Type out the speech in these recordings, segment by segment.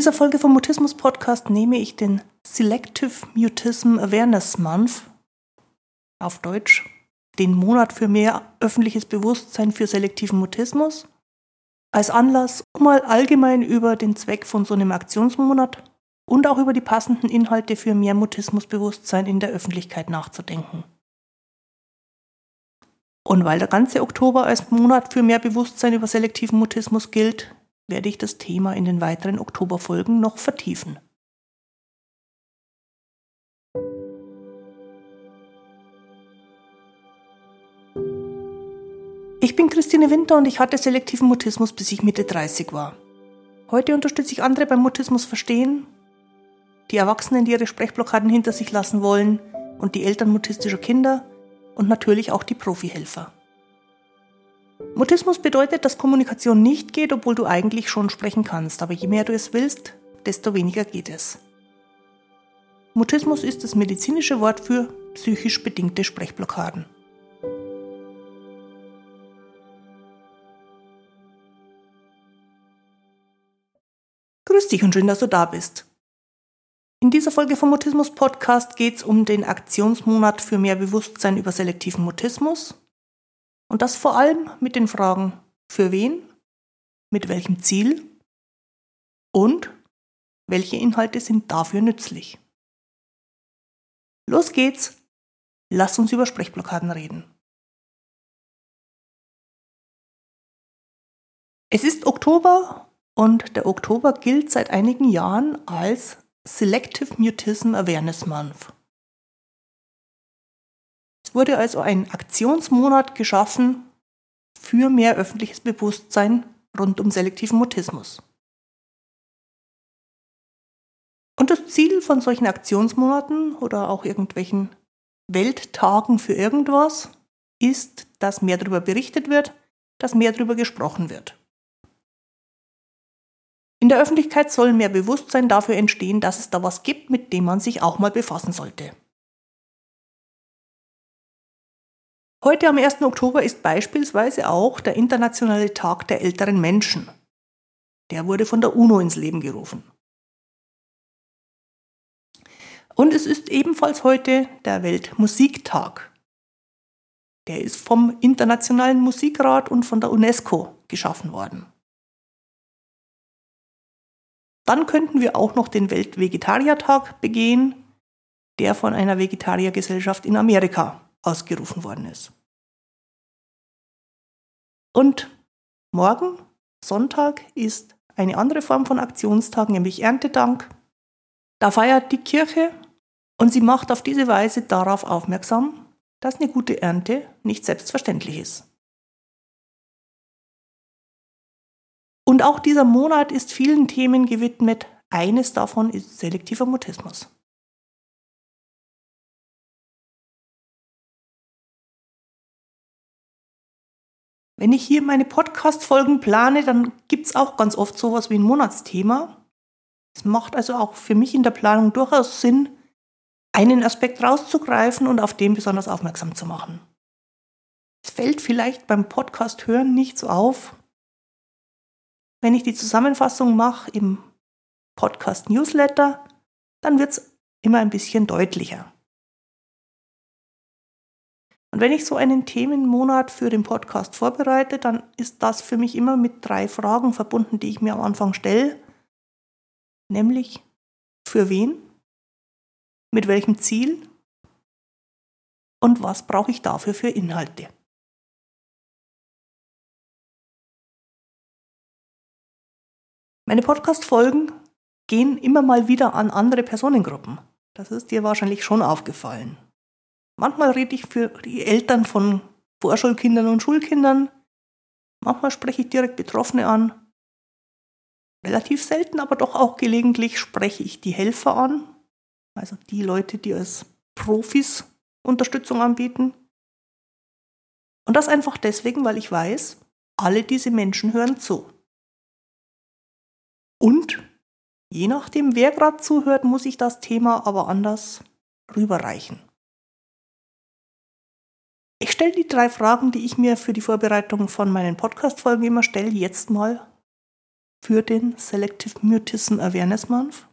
dieser Folge vom Mutismus Podcast nehme ich den Selective Mutism Awareness Month, auf Deutsch den Monat für mehr öffentliches Bewusstsein für selektiven Mutismus, als Anlass, um mal allgemein über den Zweck von so einem Aktionsmonat und auch über die passenden Inhalte für mehr Mutismusbewusstsein in der Öffentlichkeit nachzudenken. Und weil der ganze Oktober als Monat für mehr Bewusstsein über selektiven Mutismus gilt, werde ich das Thema in den weiteren Oktoberfolgen noch vertiefen. Ich bin Christine Winter und ich hatte selektiven Mutismus, bis ich Mitte 30 war. Heute unterstütze ich andere beim Mutismus verstehen die Erwachsenen, die ihre Sprechblockaden hinter sich lassen wollen und die Eltern mutistischer Kinder und natürlich auch die Profihelfer. Mutismus bedeutet, dass Kommunikation nicht geht, obwohl du eigentlich schon sprechen kannst, aber je mehr du es willst, desto weniger geht es. Mutismus ist das medizinische Wort für psychisch bedingte Sprechblockaden. Grüß dich und schön, dass du da bist. In dieser Folge vom Mutismus Podcast geht es um den Aktionsmonat für mehr Bewusstsein über selektiven Mutismus. Und das vor allem mit den Fragen, für wen, mit welchem Ziel und welche Inhalte sind dafür nützlich. Los geht's, lass uns über Sprechblockaden reden. Es ist Oktober und der Oktober gilt seit einigen Jahren als Selective Mutism Awareness Month. Es wurde also ein Aktionsmonat geschaffen für mehr öffentliches Bewusstsein rund um selektiven Mutismus. Und das Ziel von solchen Aktionsmonaten oder auch irgendwelchen Welttagen für irgendwas ist, dass mehr darüber berichtet wird, dass mehr darüber gesprochen wird. In der Öffentlichkeit soll mehr Bewusstsein dafür entstehen, dass es da was gibt, mit dem man sich auch mal befassen sollte. Heute am 1. Oktober ist beispielsweise auch der Internationale Tag der älteren Menschen. Der wurde von der UNO ins Leben gerufen. Und es ist ebenfalls heute der Weltmusiktag. Der ist vom Internationalen Musikrat und von der UNESCO geschaffen worden. Dann könnten wir auch noch den Weltvegetariertag begehen, der von einer Vegetariergesellschaft in Amerika ausgerufen worden ist. Und morgen, Sonntag, ist eine andere Form von Aktionstag, nämlich Erntedank. Da feiert die Kirche und sie macht auf diese Weise darauf aufmerksam, dass eine gute Ernte nicht selbstverständlich ist. Und auch dieser Monat ist vielen Themen gewidmet. Eines davon ist selektiver Mutismus. Wenn ich hier meine Podcast-Folgen plane, dann gibt es auch ganz oft sowas wie ein Monatsthema. Es macht also auch für mich in der Planung durchaus Sinn, einen Aspekt rauszugreifen und auf den besonders aufmerksam zu machen. Es fällt vielleicht beim Podcast hören nicht so auf, wenn ich die Zusammenfassung mache im Podcast Newsletter, dann wird es immer ein bisschen deutlicher. Und wenn ich so einen Themenmonat für den Podcast vorbereite, dann ist das für mich immer mit drei Fragen verbunden, die ich mir am Anfang stelle. Nämlich, für wen? Mit welchem Ziel? Und was brauche ich dafür für Inhalte? Meine Podcast-Folgen gehen immer mal wieder an andere Personengruppen. Das ist dir wahrscheinlich schon aufgefallen. Manchmal rede ich für die Eltern von Vorschulkindern und Schulkindern. Manchmal spreche ich direkt Betroffene an. Relativ selten, aber doch auch gelegentlich spreche ich die Helfer an. Also die Leute, die als Profis Unterstützung anbieten. Und das einfach deswegen, weil ich weiß, alle diese Menschen hören zu. Und je nachdem, wer gerade zuhört, muss ich das Thema aber anders rüberreichen. Ich stelle die drei Fragen, die ich mir für die Vorbereitung von meinen Podcast-Folgen immer stelle, jetzt mal für den Selective Mutism Awareness Month,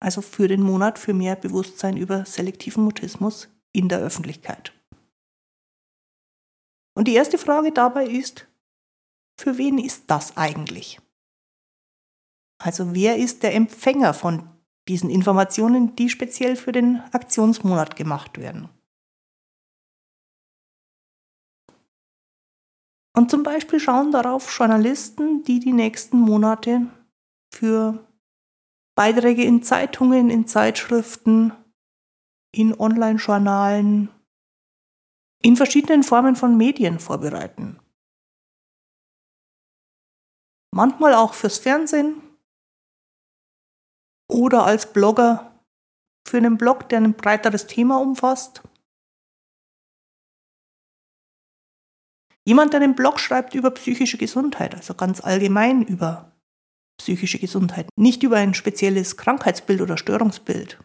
also für den Monat für mehr Bewusstsein über selektiven Mutismus in der Öffentlichkeit. Und die erste Frage dabei ist, für wen ist das eigentlich? Also wer ist der Empfänger von diesen Informationen, die speziell für den Aktionsmonat gemacht werden? Und zum Beispiel schauen darauf Journalisten, die die nächsten Monate für Beiträge in Zeitungen, in Zeitschriften, in Online-Journalen, in verschiedenen Formen von Medien vorbereiten. Manchmal auch fürs Fernsehen oder als Blogger für einen Blog, der ein breiteres Thema umfasst Jemand, der einen Blog schreibt über psychische Gesundheit, also ganz allgemein über psychische Gesundheit, nicht über ein spezielles Krankheitsbild oder Störungsbild,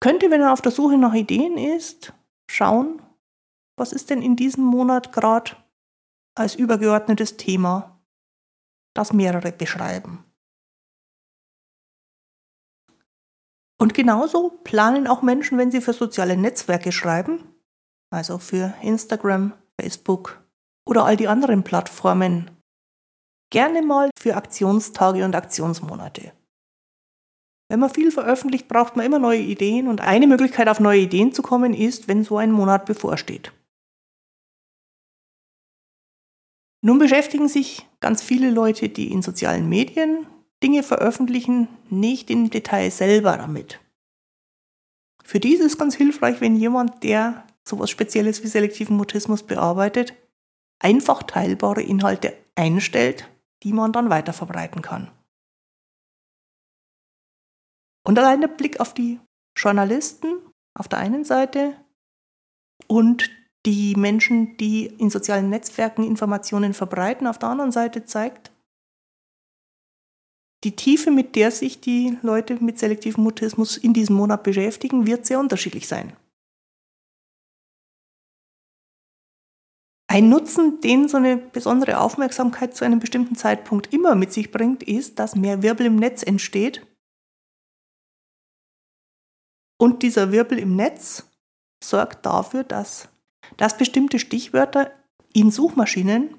könnte, wenn er auf der Suche nach Ideen ist, schauen, was ist denn in diesem Monat gerade als übergeordnetes Thema, das mehrere beschreiben. Und genauso planen auch Menschen, wenn sie für soziale Netzwerke schreiben, also für Instagram, Facebook oder all die anderen Plattformen gerne mal für Aktionstage und Aktionsmonate. Wenn man viel veröffentlicht, braucht man immer neue Ideen und eine Möglichkeit, auf neue Ideen zu kommen, ist, wenn so ein Monat bevorsteht. Nun beschäftigen sich ganz viele Leute, die in sozialen Medien Dinge veröffentlichen, nicht im Detail selber damit. Für die ist es ganz hilfreich, wenn jemand, der sowas Spezielles wie selektiven Mutismus bearbeitet, einfach teilbare Inhalte einstellt, die man dann weiter verbreiten kann. Und allein der Blick auf die Journalisten auf der einen Seite und die Menschen, die in sozialen Netzwerken Informationen verbreiten, auf der anderen Seite zeigt, die Tiefe, mit der sich die Leute mit selektivem Mutismus in diesem Monat beschäftigen, wird sehr unterschiedlich sein. Ein Nutzen, den so eine besondere Aufmerksamkeit zu einem bestimmten Zeitpunkt immer mit sich bringt, ist, dass mehr Wirbel im Netz entsteht. Und dieser Wirbel im Netz sorgt dafür, dass, dass bestimmte Stichwörter in Suchmaschinen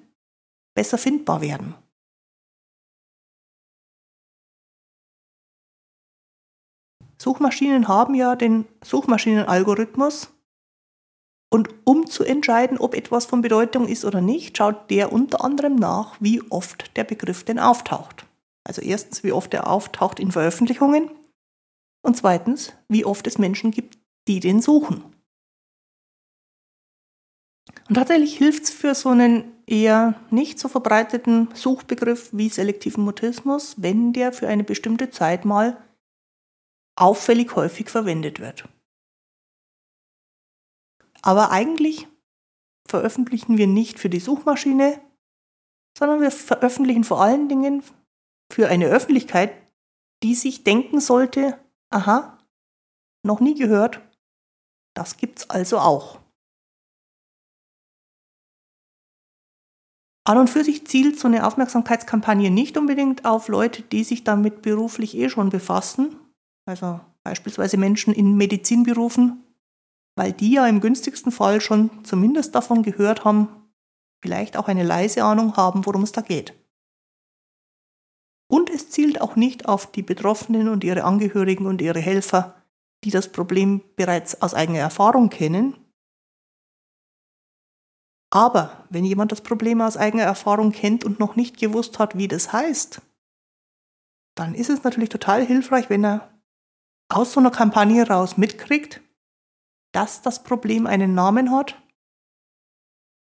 besser findbar werden. Suchmaschinen haben ja den Suchmaschinenalgorithmus, und um zu entscheiden, ob etwas von Bedeutung ist oder nicht, schaut der unter anderem nach, wie oft der Begriff denn auftaucht. Also erstens, wie oft er auftaucht in Veröffentlichungen und zweitens, wie oft es Menschen gibt, die den suchen. Und tatsächlich hilft es für so einen eher nicht so verbreiteten Suchbegriff wie selektiven Mutismus, wenn der für eine bestimmte Zeit mal auffällig häufig verwendet wird. Aber eigentlich veröffentlichen wir nicht für die Suchmaschine, sondern wir veröffentlichen vor allen Dingen für eine Öffentlichkeit, die sich denken sollte, aha, noch nie gehört, das gibt's also auch. An und für sich zielt so eine Aufmerksamkeitskampagne nicht unbedingt auf Leute, die sich damit beruflich eh schon befassen, also beispielsweise Menschen in Medizinberufen weil die ja im günstigsten Fall schon zumindest davon gehört haben, vielleicht auch eine leise Ahnung haben, worum es da geht. Und es zielt auch nicht auf die Betroffenen und ihre Angehörigen und ihre Helfer, die das Problem bereits aus eigener Erfahrung kennen. Aber wenn jemand das Problem aus eigener Erfahrung kennt und noch nicht gewusst hat, wie das heißt, dann ist es natürlich total hilfreich, wenn er aus so einer Kampagne raus mitkriegt, dass das Problem einen Namen hat,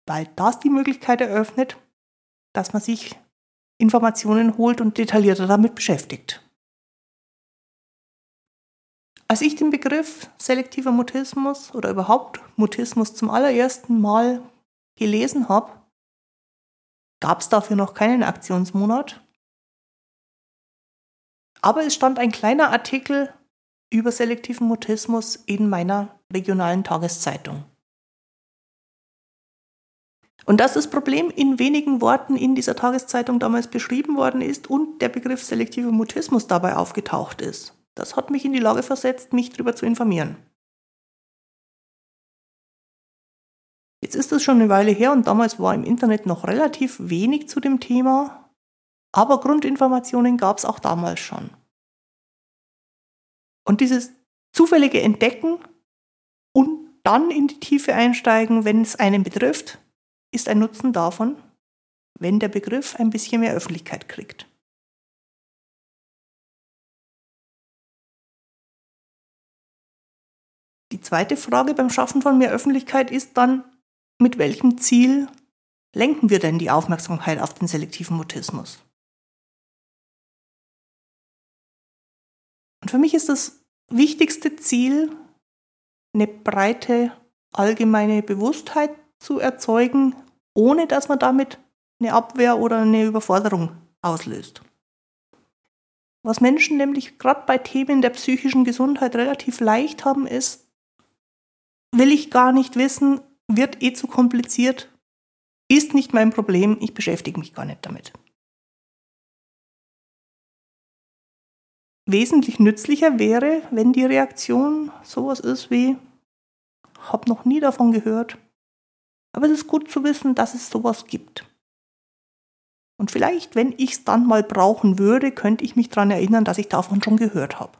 weil das die Möglichkeit eröffnet, dass man sich Informationen holt und detaillierter damit beschäftigt. Als ich den Begriff selektiver Mutismus oder überhaupt Mutismus zum allerersten Mal gelesen habe, gab es dafür noch keinen Aktionsmonat. Aber es stand ein kleiner Artikel über selektiven Mutismus in meiner regionalen Tageszeitung. Und dass das Problem in wenigen Worten in dieser Tageszeitung damals beschrieben worden ist und der Begriff selektiver Mutismus dabei aufgetaucht ist, das hat mich in die Lage versetzt, mich darüber zu informieren. Jetzt ist das schon eine Weile her und damals war im Internet noch relativ wenig zu dem Thema, aber Grundinformationen gab es auch damals schon. Und dieses zufällige Entdecken dann in die Tiefe einsteigen, wenn es einen betrifft, ist ein Nutzen davon, wenn der Begriff ein bisschen mehr Öffentlichkeit kriegt. Die zweite Frage beim Schaffen von mehr Öffentlichkeit ist dann, mit welchem Ziel lenken wir denn die Aufmerksamkeit auf den selektiven Mutismus? Und für mich ist das wichtigste Ziel, eine breite allgemeine Bewusstheit zu erzeugen, ohne dass man damit eine Abwehr oder eine Überforderung auslöst. Was Menschen nämlich gerade bei Themen der psychischen Gesundheit relativ leicht haben, ist, will ich gar nicht wissen, wird eh zu kompliziert, ist nicht mein Problem, ich beschäftige mich gar nicht damit. Wesentlich nützlicher wäre, wenn die Reaktion sowas ist wie, hab noch nie davon gehört, aber es ist gut zu wissen, dass es sowas gibt. Und vielleicht, wenn ich es dann mal brauchen würde, könnte ich mich daran erinnern, dass ich davon schon gehört habe.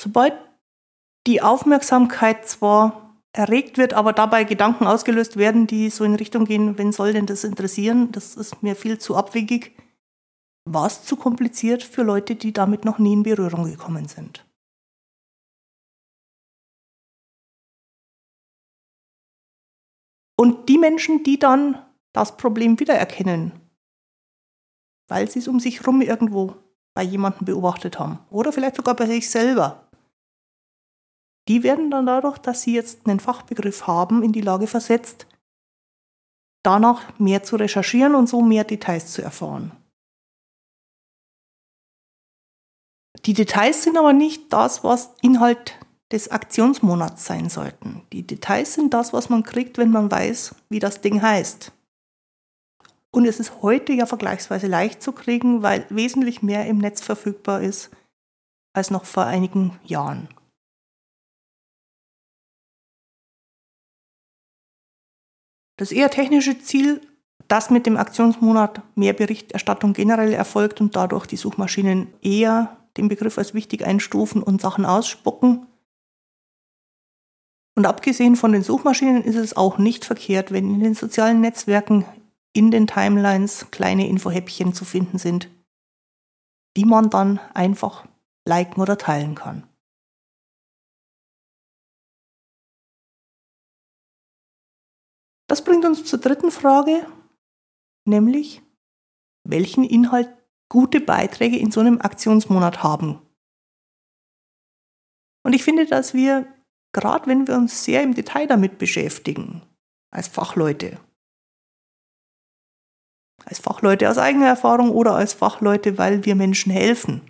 Sobald die Aufmerksamkeit zwar erregt wird, aber dabei Gedanken ausgelöst werden, die so in Richtung gehen, wen soll denn das interessieren, das ist mir viel zu abwegig, war es zu kompliziert für Leute, die damit noch nie in Berührung gekommen sind. Und die Menschen, die dann das Problem wiedererkennen, weil sie es um sich herum irgendwo bei jemandem beobachtet haben oder vielleicht sogar bei sich selber, die werden dann dadurch, dass sie jetzt einen Fachbegriff haben, in die Lage versetzt, danach mehr zu recherchieren und so mehr Details zu erfahren. Die Details sind aber nicht das, was Inhalt des Aktionsmonats sein sollten. Die Details sind das, was man kriegt, wenn man weiß, wie das Ding heißt. Und es ist heute ja vergleichsweise leicht zu kriegen, weil wesentlich mehr im Netz verfügbar ist als noch vor einigen Jahren. Das eher technische Ziel, dass mit dem Aktionsmonat mehr Berichterstattung generell erfolgt und dadurch die Suchmaschinen eher den Begriff als wichtig einstufen und Sachen ausspucken. Und abgesehen von den Suchmaschinen ist es auch nicht verkehrt, wenn in den sozialen Netzwerken in den Timelines kleine Infohäppchen zu finden sind, die man dann einfach liken oder teilen kann. Das bringt uns zur dritten Frage, nämlich welchen Inhalt gute Beiträge in so einem Aktionsmonat haben. Und ich finde, dass wir, gerade wenn wir uns sehr im Detail damit beschäftigen, als Fachleute, als Fachleute aus eigener Erfahrung oder als Fachleute, weil wir Menschen helfen,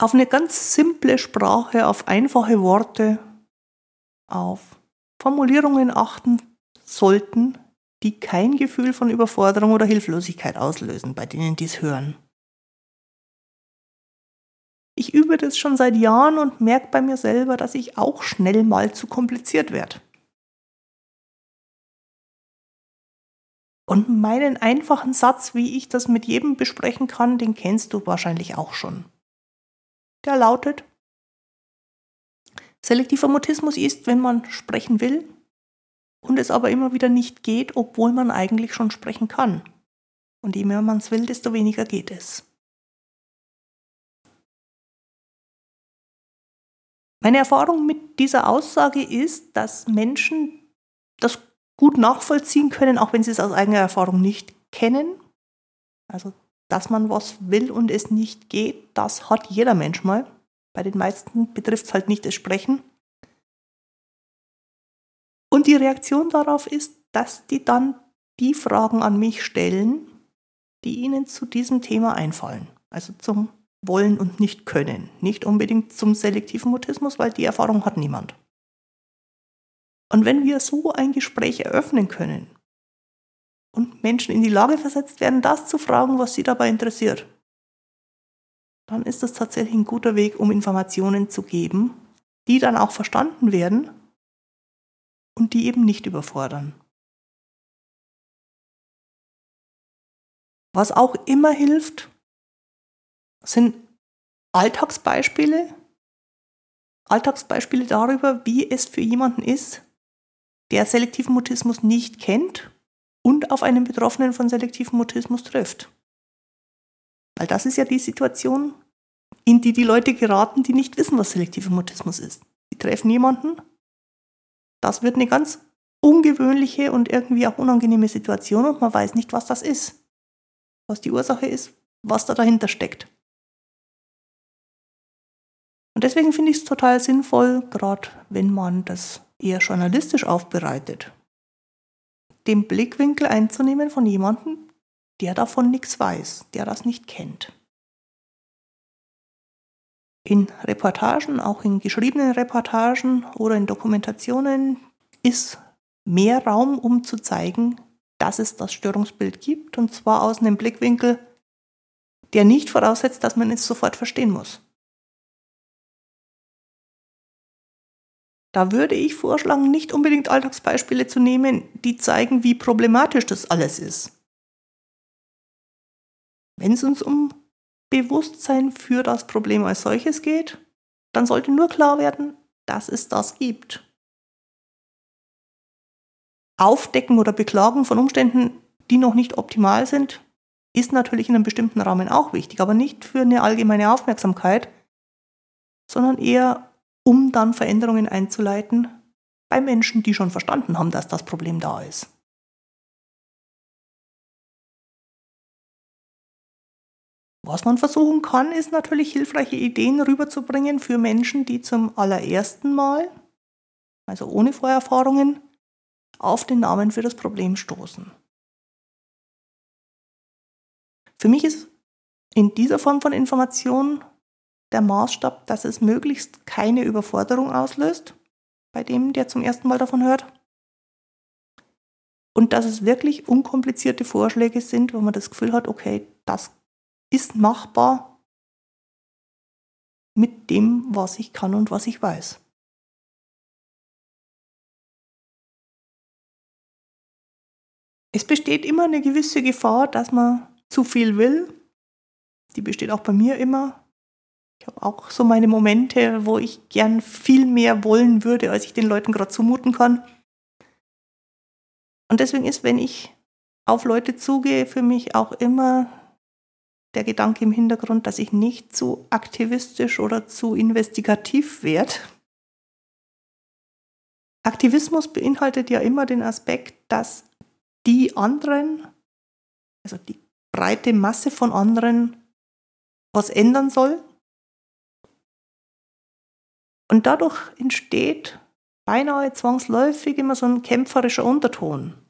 auf eine ganz simple Sprache, auf einfache Worte, auf Formulierungen achten sollten, die kein Gefühl von Überforderung oder Hilflosigkeit auslösen bei denen dies hören. Ich übe das schon seit Jahren und merke bei mir selber, dass ich auch schnell mal zu kompliziert werde. Und meinen einfachen Satz, wie ich das mit jedem besprechen kann, den kennst du wahrscheinlich auch schon. Der lautet, selektiver Mutismus ist, wenn man sprechen will, und es aber immer wieder nicht geht, obwohl man eigentlich schon sprechen kann. Und je mehr man es will, desto weniger geht es. Meine Erfahrung mit dieser Aussage ist, dass Menschen das gut nachvollziehen können, auch wenn sie es aus eigener Erfahrung nicht kennen. Also, dass man was will und es nicht geht, das hat jeder Mensch mal. Bei den meisten betrifft es halt nicht das Sprechen. Und die Reaktion darauf ist, dass die dann die Fragen an mich stellen, die ihnen zu diesem Thema einfallen. Also zum wollen und nicht können. Nicht unbedingt zum selektiven Mutismus, weil die Erfahrung hat niemand. Und wenn wir so ein Gespräch eröffnen können und Menschen in die Lage versetzt werden, das zu fragen, was sie dabei interessiert, dann ist das tatsächlich ein guter Weg, um Informationen zu geben, die dann auch verstanden werden und die eben nicht überfordern. Was auch immer hilft, sind Alltagsbeispiele, Alltagsbeispiele darüber, wie es für jemanden ist, der selektiven Mutismus nicht kennt und auf einen Betroffenen von selektivem Mutismus trifft. Weil das ist ja die Situation, in die die Leute geraten, die nicht wissen, was selektiver Mutismus ist. Die treffen jemanden, das wird eine ganz ungewöhnliche und irgendwie auch unangenehme Situation und man weiß nicht, was das ist. Was die Ursache ist, was da dahinter steckt. Und deswegen finde ich es total sinnvoll, gerade wenn man das eher journalistisch aufbereitet, den Blickwinkel einzunehmen von jemandem, der davon nichts weiß, der das nicht kennt. In Reportagen, auch in geschriebenen Reportagen oder in Dokumentationen ist mehr Raum, um zu zeigen, dass es das Störungsbild gibt, und zwar aus einem Blickwinkel, der nicht voraussetzt, dass man es sofort verstehen muss. Da würde ich vorschlagen, nicht unbedingt Alltagsbeispiele zu nehmen, die zeigen, wie problematisch das alles ist. Wenn es uns um Bewusstsein für das Problem als solches geht, dann sollte nur klar werden, dass es das gibt. Aufdecken oder Beklagen von Umständen, die noch nicht optimal sind, ist natürlich in einem bestimmten Rahmen auch wichtig, aber nicht für eine allgemeine Aufmerksamkeit, sondern eher um dann Veränderungen einzuleiten bei Menschen, die schon verstanden haben, dass das Problem da ist. Was man versuchen kann, ist natürlich hilfreiche Ideen rüberzubringen für Menschen, die zum allerersten Mal, also ohne Vorerfahrungen, auf den Namen für das Problem stoßen. Für mich ist in dieser Form von Information der Maßstab, dass es möglichst keine Überforderung auslöst bei dem, der zum ersten Mal davon hört. Und dass es wirklich unkomplizierte Vorschläge sind, wo man das Gefühl hat, okay, das ist machbar mit dem, was ich kann und was ich weiß. Es besteht immer eine gewisse Gefahr, dass man zu viel will. Die besteht auch bei mir immer. Ich habe auch so meine Momente, wo ich gern viel mehr wollen würde, als ich den Leuten gerade zumuten kann. Und deswegen ist, wenn ich auf Leute zugehe, für mich auch immer der Gedanke im Hintergrund, dass ich nicht zu aktivistisch oder zu investigativ werde. Aktivismus beinhaltet ja immer den Aspekt, dass die anderen, also die breite Masse von anderen, was ändern soll und dadurch entsteht beinahe zwangsläufig immer so ein kämpferischer Unterton.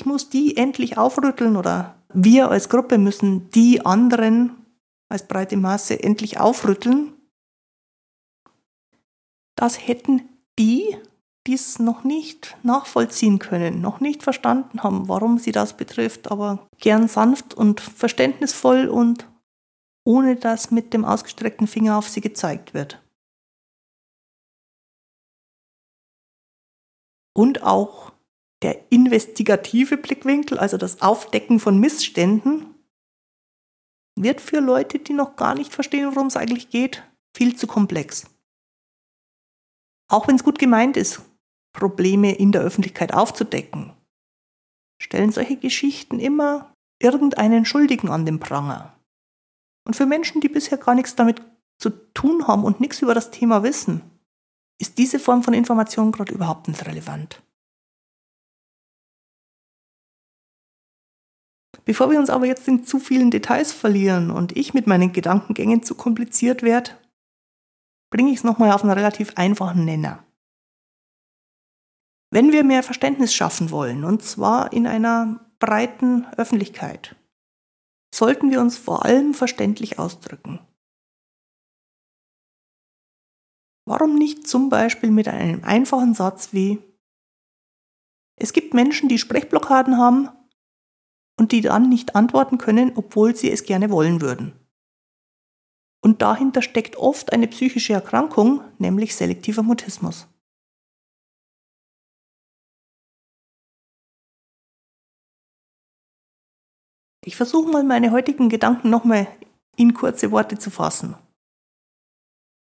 Ich muss die endlich aufrütteln oder wir als Gruppe müssen die anderen als breite Masse endlich aufrütteln. Das hätten die, die es noch nicht nachvollziehen können, noch nicht verstanden haben, warum sie das betrifft, aber gern sanft und verständnisvoll und ohne dass mit dem ausgestreckten Finger auf sie gezeigt wird. und auch der investigative Blickwinkel, also das Aufdecken von Missständen, wird für Leute, die noch gar nicht verstehen, worum es eigentlich geht, viel zu komplex. Auch wenn es gut gemeint ist, Probleme in der Öffentlichkeit aufzudecken, stellen solche Geschichten immer irgendeinen Schuldigen an den Pranger. Und für Menschen, die bisher gar nichts damit zu tun haben und nichts über das Thema wissen, ist diese Form von Information gerade überhaupt nicht relevant. Bevor wir uns aber jetzt in zu vielen Details verlieren und ich mit meinen Gedankengängen zu kompliziert werde, bringe ich es nochmal auf einen relativ einfachen Nenner. Wenn wir mehr Verständnis schaffen wollen, und zwar in einer breiten Öffentlichkeit, sollten wir uns vor allem verständlich ausdrücken. Warum nicht zum Beispiel mit einem einfachen Satz wie Es gibt Menschen, die Sprechblockaden haben und die dann nicht antworten können, obwohl sie es gerne wollen würden. Und dahinter steckt oft eine psychische Erkrankung, nämlich selektiver Mutismus. Ich versuche mal meine heutigen Gedanken nochmal in kurze Worte zu fassen.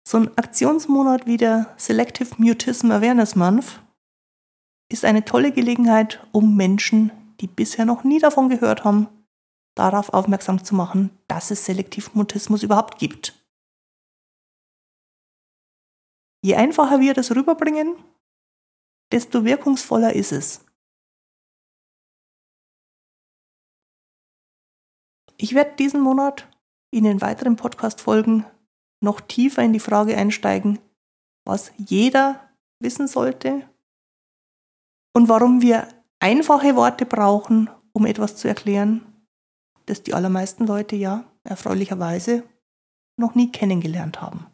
So ein Aktionsmonat wie der Selective Mutism Awareness Month ist eine tolle Gelegenheit, um Menschen, die bisher noch nie davon gehört haben, darauf aufmerksam zu machen, dass es Selektivmutismus überhaupt gibt. Je einfacher wir das rüberbringen, desto wirkungsvoller ist es. Ich werde diesen Monat in den weiteren Podcast-Folgen noch tiefer in die Frage einsteigen, was jeder wissen sollte und warum wir einfache Worte brauchen, um etwas zu erklären, das die allermeisten Leute ja erfreulicherweise noch nie kennengelernt haben.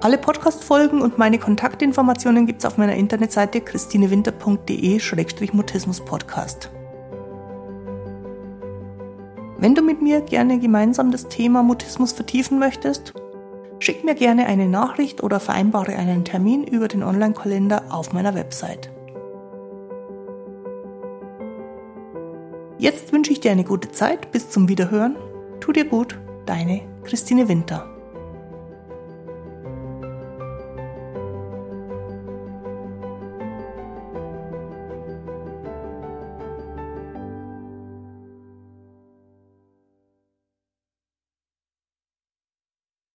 Alle Podcast-Folgen und meine Kontaktinformationen gibt es auf meiner Internetseite christinewinter.de-mutismus-podcast. Wenn du mit mir gerne gemeinsam das Thema Mutismus vertiefen möchtest, schick mir gerne eine Nachricht oder vereinbare einen Termin über den Online-Kalender auf meiner Website. Jetzt wünsche ich dir eine gute Zeit. Bis zum Wiederhören. Tu dir gut, deine Christine Winter.